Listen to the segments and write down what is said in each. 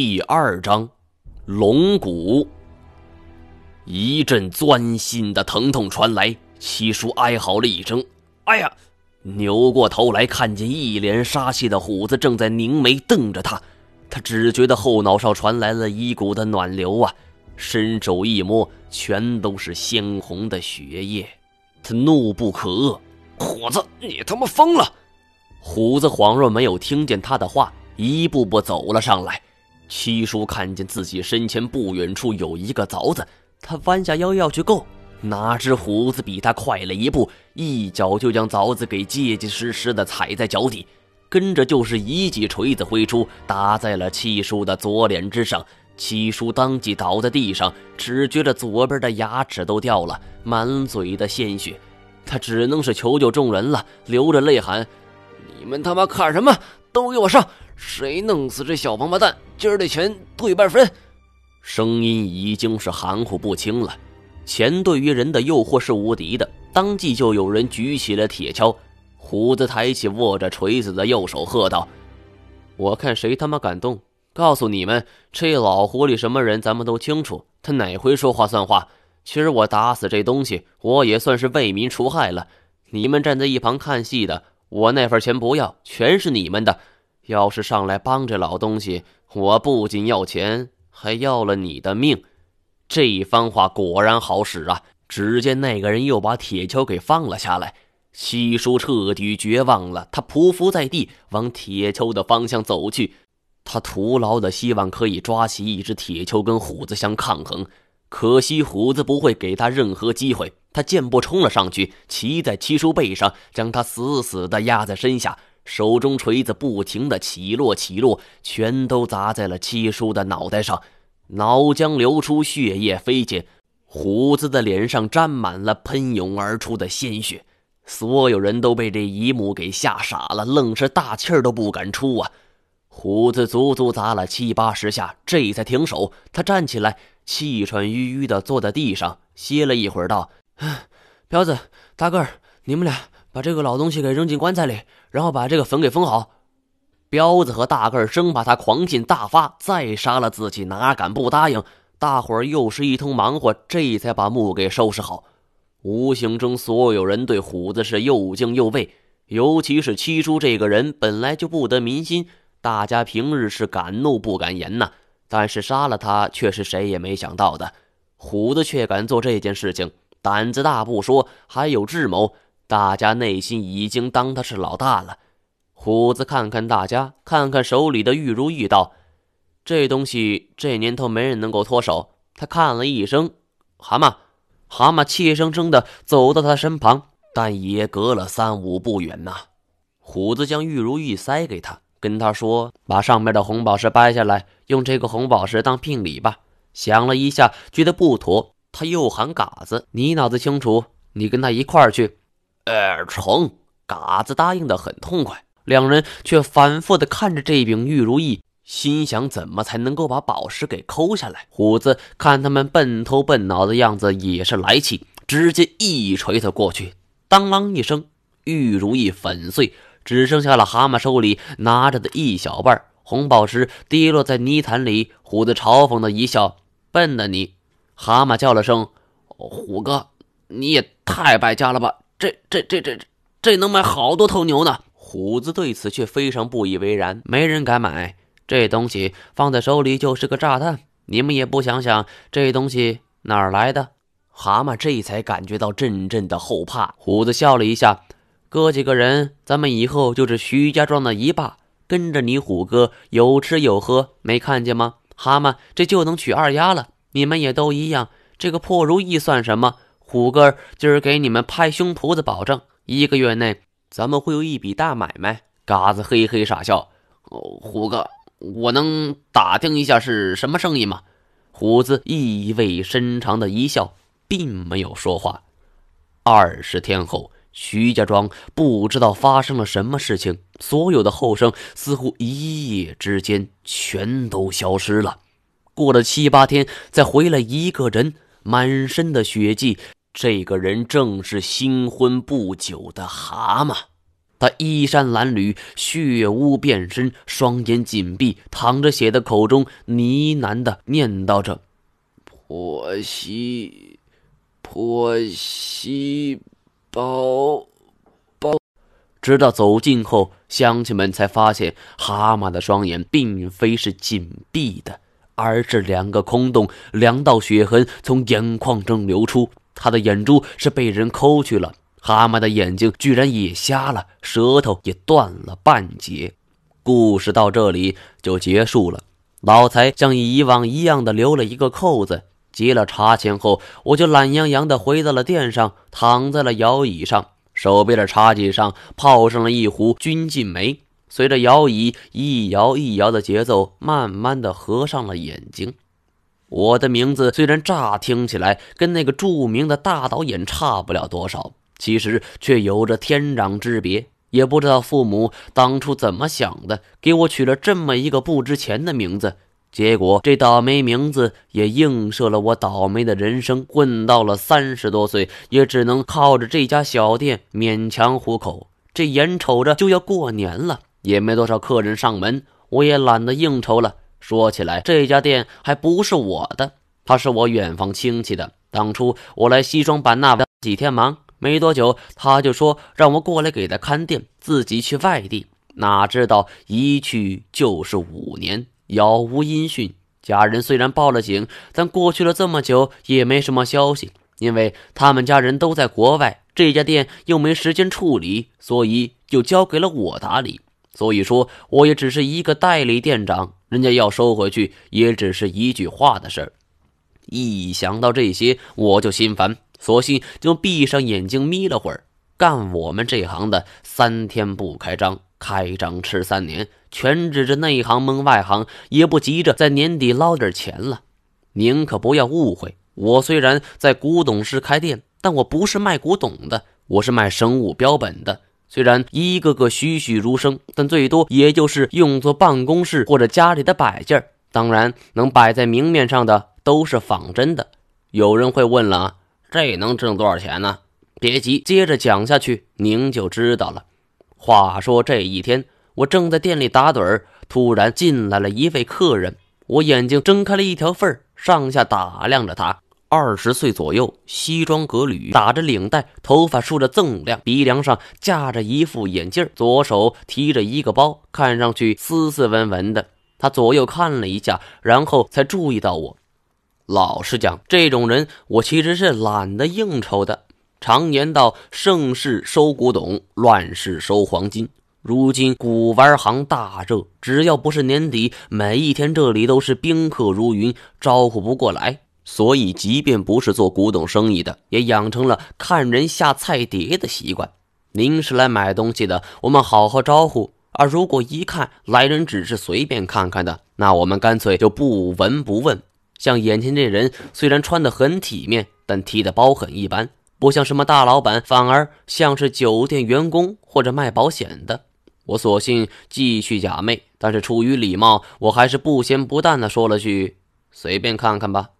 第二章，龙骨。一阵钻心的疼痛传来，七叔哀嚎了一声：“哎呀！”扭过头来，看见一脸杀气的虎子正在凝眉瞪着他，他只觉得后脑勺传来了一股的暖流啊！伸手一摸，全都是鲜红的血液，他怒不可遏：“虎子，你他妈疯了！”虎子恍若没有听见他的话，一步步走了上来。七叔看见自己身前不远处有一个凿子，他弯下腰要去够，哪知虎子比他快了一步，一脚就将凿子给结结实实的踩在脚底，跟着就是一记锤子挥出，打在了七叔的左脸之上。七叔当即倒在地上，只觉得左边的牙齿都掉了，满嘴的鲜血，他只能是求救众人了，流着泪喊：“你们他妈看什么？都给我上！谁弄死这小王八蛋？”今儿的钱对半分，声音已经是含糊不清了。钱对于人的诱惑是无敌的，当即就有人举起了铁锹。虎子抬起握着锤子的右手，喝道：“我看谁他妈敢动！告诉你们，这老狐狸什么人，咱们都清楚。他哪回说话算话？今儿我打死这东西，我也算是为民除害了。你们站在一旁看戏的，我那份钱不要，全是你们的。要是上来帮这老东西。”我不仅要钱，还要了你的命。这一番话果然好使啊！只见那个人又把铁锹给放了下来。七叔彻底绝望了，他匍匐在地，往铁锹的方向走去。他徒劳的希望可以抓起一只铁锹跟虎子相抗衡，可惜虎子不会给他任何机会。他箭步冲了上去，骑在七叔背上，将他死死的压在身下。手中锤子不停的起落起落，全都砸在了七叔的脑袋上，脑浆流出，血液飞溅，虎子的脸上沾满了喷涌而出的鲜血。所有人都被这一幕给吓傻了，愣是大气儿都不敢出啊！虎子足足砸了七八十下，这才停手。他站起来，气喘吁吁的坐在地上，歇了一会儿，道：“彪子，大个儿，你们俩。”把这个老东西给扔进棺材里，然后把这个坟给封好。彪子和大个儿生怕他狂劲大发再杀了自己，哪敢不答应？大伙儿又是一通忙活，这才把墓给收拾好。无形中，所有人对虎子是又敬又畏，尤其是七叔这个人本来就不得民心，大家平日是敢怒不敢言呐。但是杀了他，却是谁也没想到的。虎子却敢做这件事情，胆子大不说，还有智谋。大家内心已经当他是老大了。虎子看看大家，看看手里的玉如意，道：“这东西这年头没人能够脱手。”他看了一声，蛤蟆，蛤蟆怯生生的走到他身旁，但也隔了三五步远呐。虎子将玉如意塞给他，跟他说：“把上面的红宝石掰下来，用这个红宝石当聘礼吧。”想了一下，觉得不妥，他又喊嘎子：“你脑子清楚，你跟他一块儿去。”二成，嘎子答应的很痛快，两人却反复的看着这柄玉如意，心想怎么才能够把宝石给抠下来。虎子看他们笨头笨脑的样子，也是来气，直接一锤子过去，当啷一声，玉如意粉碎，只剩下了蛤蟆手里拿着的一小半红宝石，跌落在泥潭里。虎子嘲讽的一笑：“笨的你！”蛤蟆叫了声：“虎哥，你也太败家了吧！”这这这这这能买好多头牛呢！虎子对此却非常不以为然，没人敢买这东西，放在手里就是个炸弹。你们也不想想，这东西哪儿来的？蛤蟆这才感觉到阵阵的后怕。虎子笑了一下，哥几个人，咱们以后就是徐家庄的一霸，跟着你虎哥有吃有喝，没看见吗？蛤蟆这就能娶二丫了，你们也都一样。这个破如意算什么？虎哥今儿给你们拍胸脯子保证，一个月内咱们会有一笔大买卖。嘎子嘿嘿傻笑：“虎哥，我能打听一下是什么生意吗？”虎子意味深长的一笑，并没有说话。二十天后，徐家庄不知道发生了什么事情，所有的后生似乎一夜之间全都消失了。过了七八天，再回来一个人，满身的血迹。这个人正是新婚不久的蛤蟆。他衣衫褴褛，血污遍身，双眼紧闭，淌着血的口中呢喃的念叨着：“婆媳，婆媳，包包。”直到走近后，乡亲们才发现，蛤蟆的双眼并非是紧闭的，而是两个空洞，两道血痕从眼眶中流出。他的眼珠是被人抠去了。蛤蟆的眼睛居然也瞎了，舌头也断了半截。故事到这里就结束了。老财像以往一样的留了一个扣子。结了茶钱后，我就懒洋洋的回到了店上，躺在了摇椅上，手边的茶几上泡上了一壶君晋梅。随着摇椅一摇一摇的节奏，慢慢的合上了眼睛。我的名字虽然乍听起来跟那个著名的大导演差不了多少。其实却有着天壤之别，也不知道父母当初怎么想的，给我取了这么一个不值钱的名字。结果这倒霉名字也映射了我倒霉的人生。混到了三十多岁，也只能靠着这家小店勉强糊口。这眼瞅着就要过年了，也没多少客人上门，我也懒得应酬了。说起来，这家店还不是我的，他是我远房亲戚的。当初我来西双版纳的几天忙。没多久，他就说让我过来给他看店，自己去外地。哪知道一去就是五年，杳无音讯。家人虽然报了警，但过去了这么久也没什么消息，因为他们家人都在国外，这家店又没时间处理，所以就交给了我打理。所以说，我也只是一个代理店长，人家要收回去，也只是一句话的事儿。一想到这些，我就心烦。索性就闭上眼睛眯了会儿。干我们这行的，三天不开张，开张吃三年，全指着内行蒙外行，也不急着在年底捞点钱了。您可不要误会，我虽然在古董市开店，但我不是卖古董的，我是卖生物标本的。虽然一个个栩栩如生，但最多也就是用作办公室或者家里的摆件当然，能摆在明面上的都是仿真的。有人会问了。这能挣多少钱呢？别急，接着讲下去，您就知道了。话说这一天，我正在店里打盹儿，突然进来了一位客人。我眼睛睁开了一条缝儿，上下打量着他。二十岁左右，西装革履，打着领带，头发梳着锃亮，鼻梁上架着一副眼镜，左手提着一个包，看上去斯斯文文的。他左右看了一下，然后才注意到我。老实讲，这种人我其实是懒得应酬的。常言道：“盛世收古董，乱世收黄金。”如今古玩行大热，只要不是年底，每一天这里都是宾客如云，招呼不过来。所以，即便不是做古董生意的，也养成了看人下菜碟的习惯。您是来买东西的，我们好好招呼；而如果一看来人只是随便看看的，那我们干脆就不闻不问。像眼前这人，虽然穿得很体面，但提的包很一般，不像什么大老板，反而像是酒店员工或者卖保险的。我索性继续假寐，但是出于礼貌，我还是不咸不淡的说了句：“随便看看吧。”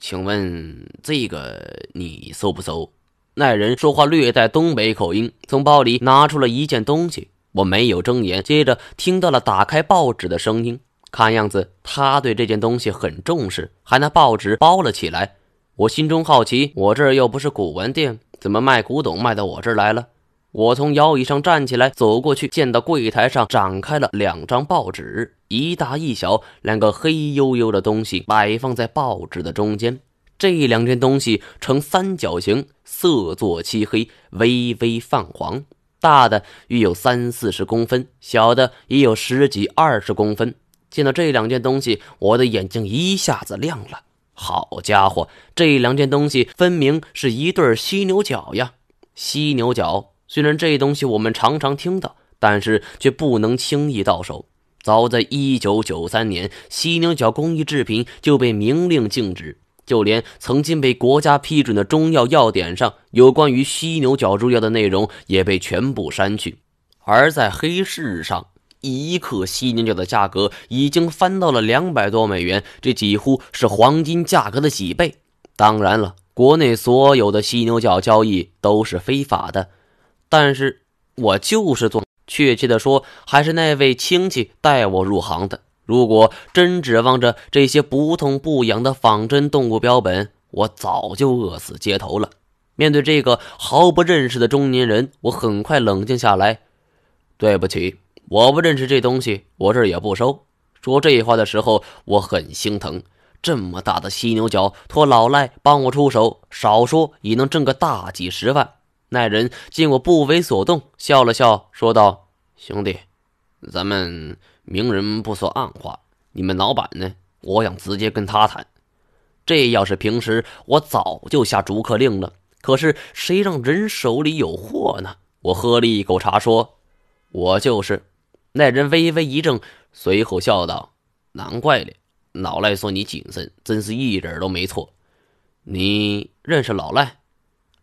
请问这个你收不收？那人说话略带东北口音，从包里拿出了一件东西。我没有睁眼，接着听到了打开报纸的声音。看样子，他对这件东西很重视，还拿报纸包了起来。我心中好奇，我这儿又不是古玩店，怎么卖古董卖到我这儿来了？我从摇椅上站起来，走过去，见到柜台上展开了两张报纸，一大一小，两个黑黝黝的东西摆放在报纸的中间。这两件东西呈三角形，色作漆黑，微微泛黄。大的约有三四十公分，小的也有十几二十公分。见到这两件东西，我的眼睛一下子亮了。好家伙，这两件东西分明是一对犀牛角呀！犀牛角虽然这东西我们常常听到，但是却不能轻易到手。早在一九九三年，犀牛角工艺制品就被明令禁止，就连曾经被国家批准的中药药典上有关于犀牛角入药的内容也被全部删去。而在黑市上，一克犀牛角的价格已经翻到了两百多美元，这几乎是黄金价格的几倍。当然了，国内所有的犀牛角交易都是非法的，但是我就是做，确切的说，还是那位亲戚带我入行的。如果真指望着这些不痛不痒的仿真动物标本，我早就饿死街头了。面对这个毫不认识的中年人，我很快冷静下来。对不起，我不认识这东西，我这儿也不收。说这话的时候，我很心疼。这么大的犀牛角，托老赖帮我出手，少说也能挣个大几十万。那人见我不为所动，笑了笑，说道：“兄弟，咱们明人不说暗话。你们老板呢？我想直接跟他谈。这要是平时，我早就下逐客令了。可是谁让人手里有货呢？”我喝了一口茶，说：“我就是。”那人微微一怔，随后笑道：“难怪了。”老赖说：“你谨慎，真是一点都没错。你认识老赖？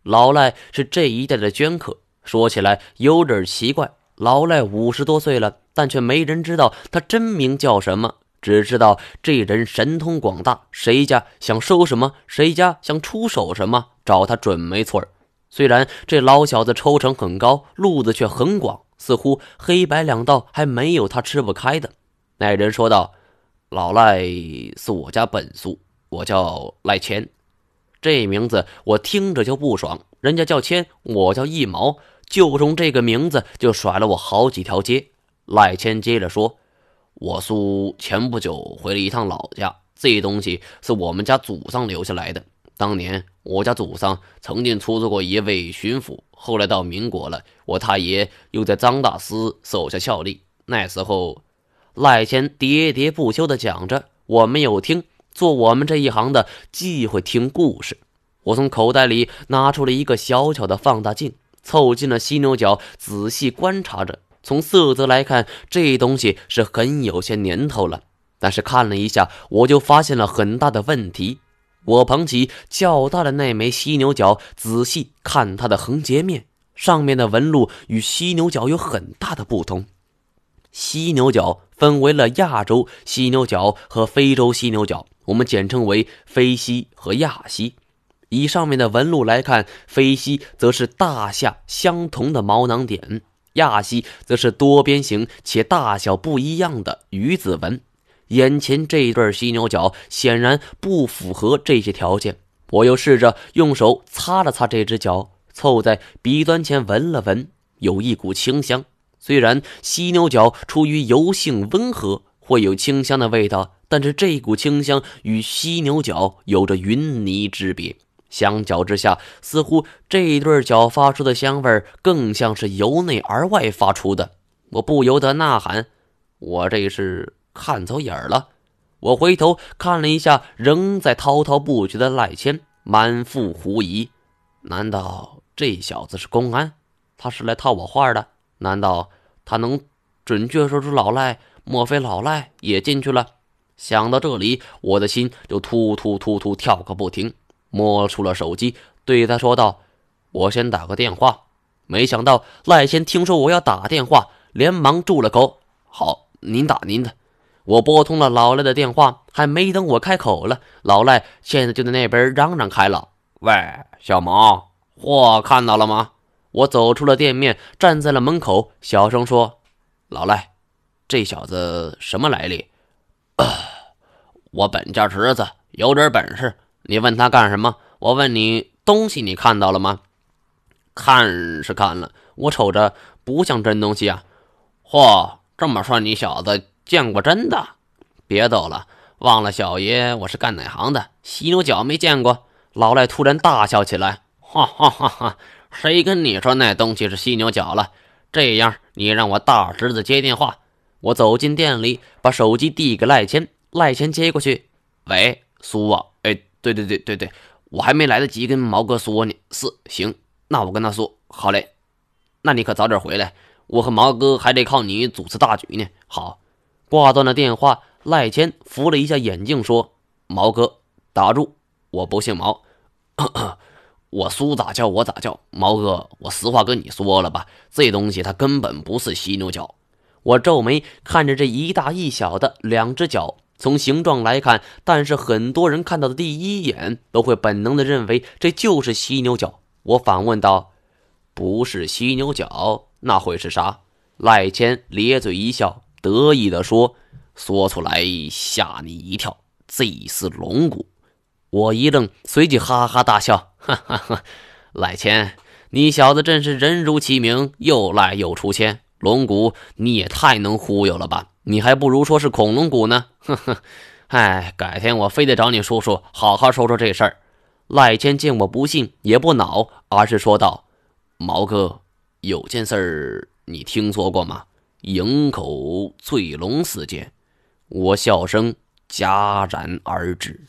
老赖是这一代的捐客。说起来有点奇怪，老赖五十多岁了，但却没人知道他真名叫什么，只知道这人神通广大，谁家想收什么，谁家想出手什么，找他准没错虽然这老小子抽成很高，路子却很广，似乎黑白两道还没有他吃不开的。”那人说道。老赖是我家本叔，我叫赖钱，这名字我听着就不爽。人家叫谦，我叫一毛，就冲这个名字就甩了我好几条街。赖谦接着说：“我叔前不久回了一趟老家，这东西是我们家祖上留下来的。当年我家祖上曾经出做过一位巡抚，后来到民国了，我太爷又在张大师手下效力。那时候。”赖谦喋喋不休地讲着，我没有听。做我们这一行的忌讳听故事。我从口袋里拿出了一个小巧的放大镜，凑近了犀牛角，仔细观察着。从色泽来看，这东西是很有些年头了。但是看了一下，我就发现了很大的问题。我捧起较大的那枚犀牛角，仔细看它的横截面，上面的纹路与犀牛角有很大的不同。犀牛角分为了亚洲犀牛角和非洲犀牛角，我们简称为非犀和亚犀。以上面的纹路来看，非犀则是大下相同的毛囊点，亚犀则是多边形且大小不一样的鱼子纹。眼前这一对犀牛角显然不符合这些条件。我又试着用手擦了擦这只脚，凑在鼻端前闻了闻，有一股清香。虽然犀牛角出于油性温和，会有清香的味道，但是这股清香与犀牛角有着云泥之别。相较之下，似乎这对角发出的香味更像是由内而外发出的。我不由得呐喊：“我这是看走眼了！”我回头看了一下仍在滔滔不绝的赖谦，满腹狐疑：难道这小子是公安？他是来套我话的？难道他能准确说出老赖？莫非老赖也进去了？想到这里，我的心就突突突突跳个不停。摸出了手机，对他说道：“我先打个电话。”没想到赖先听说我要打电话，连忙住了口。好，您打您的。我拨通了老赖的电话，还没等我开口了，老赖现在就在那边嚷嚷开了：“喂，小毛，货看到了吗？”我走出了店面，站在了门口，小声说：“老赖，这小子什么来历？” 我本家侄子有点本事，你问他干什么？我问你，东西你看到了吗？看是看了，我瞅着不像真东西啊。嚯，这么说你小子见过真的？别逗了，忘了小爷我是干哪行的？犀牛角没见过？老赖突然大笑起来，哈哈哈哈！谁跟你说那东西是犀牛角了？这样，你让我大侄子接电话。我走进店里，把手机递给赖谦，赖谦接过去。喂，叔啊，哎，对对对对对，我还没来得及跟毛哥说呢。是，行，那我跟他说。好嘞，那你可早点回来，我和毛哥还得靠你主持大局呢。好，挂断了电话，赖谦扶了一下眼镜，说：“毛哥，打住，我不姓毛。”咳咳我叔咋叫我咋叫，毛哥，我实话跟你说了吧，这东西它根本不是犀牛角。我皱眉看着这一大一小的两只脚，从形状来看，但是很多人看到的第一眼都会本能的认为这就是犀牛角。我反问道：“不是犀牛角，那会是啥？赖谦咧嘴一笑，得意地说：“说出来吓你一跳，这是龙骨。”我一愣，随即哈哈大笑：“哈哈哈！赖谦，你小子真是人如其名，又赖又出千。龙骨你也太能忽悠了吧？你还不如说是恐龙骨呢！呵呵，哎，改天我非得找你叔叔好好说说这事儿。”赖谦见我不信，也不恼，而是说道：“毛哥，有件事儿。”你听说过吗？营口醉龙事件，我笑声戛然而止。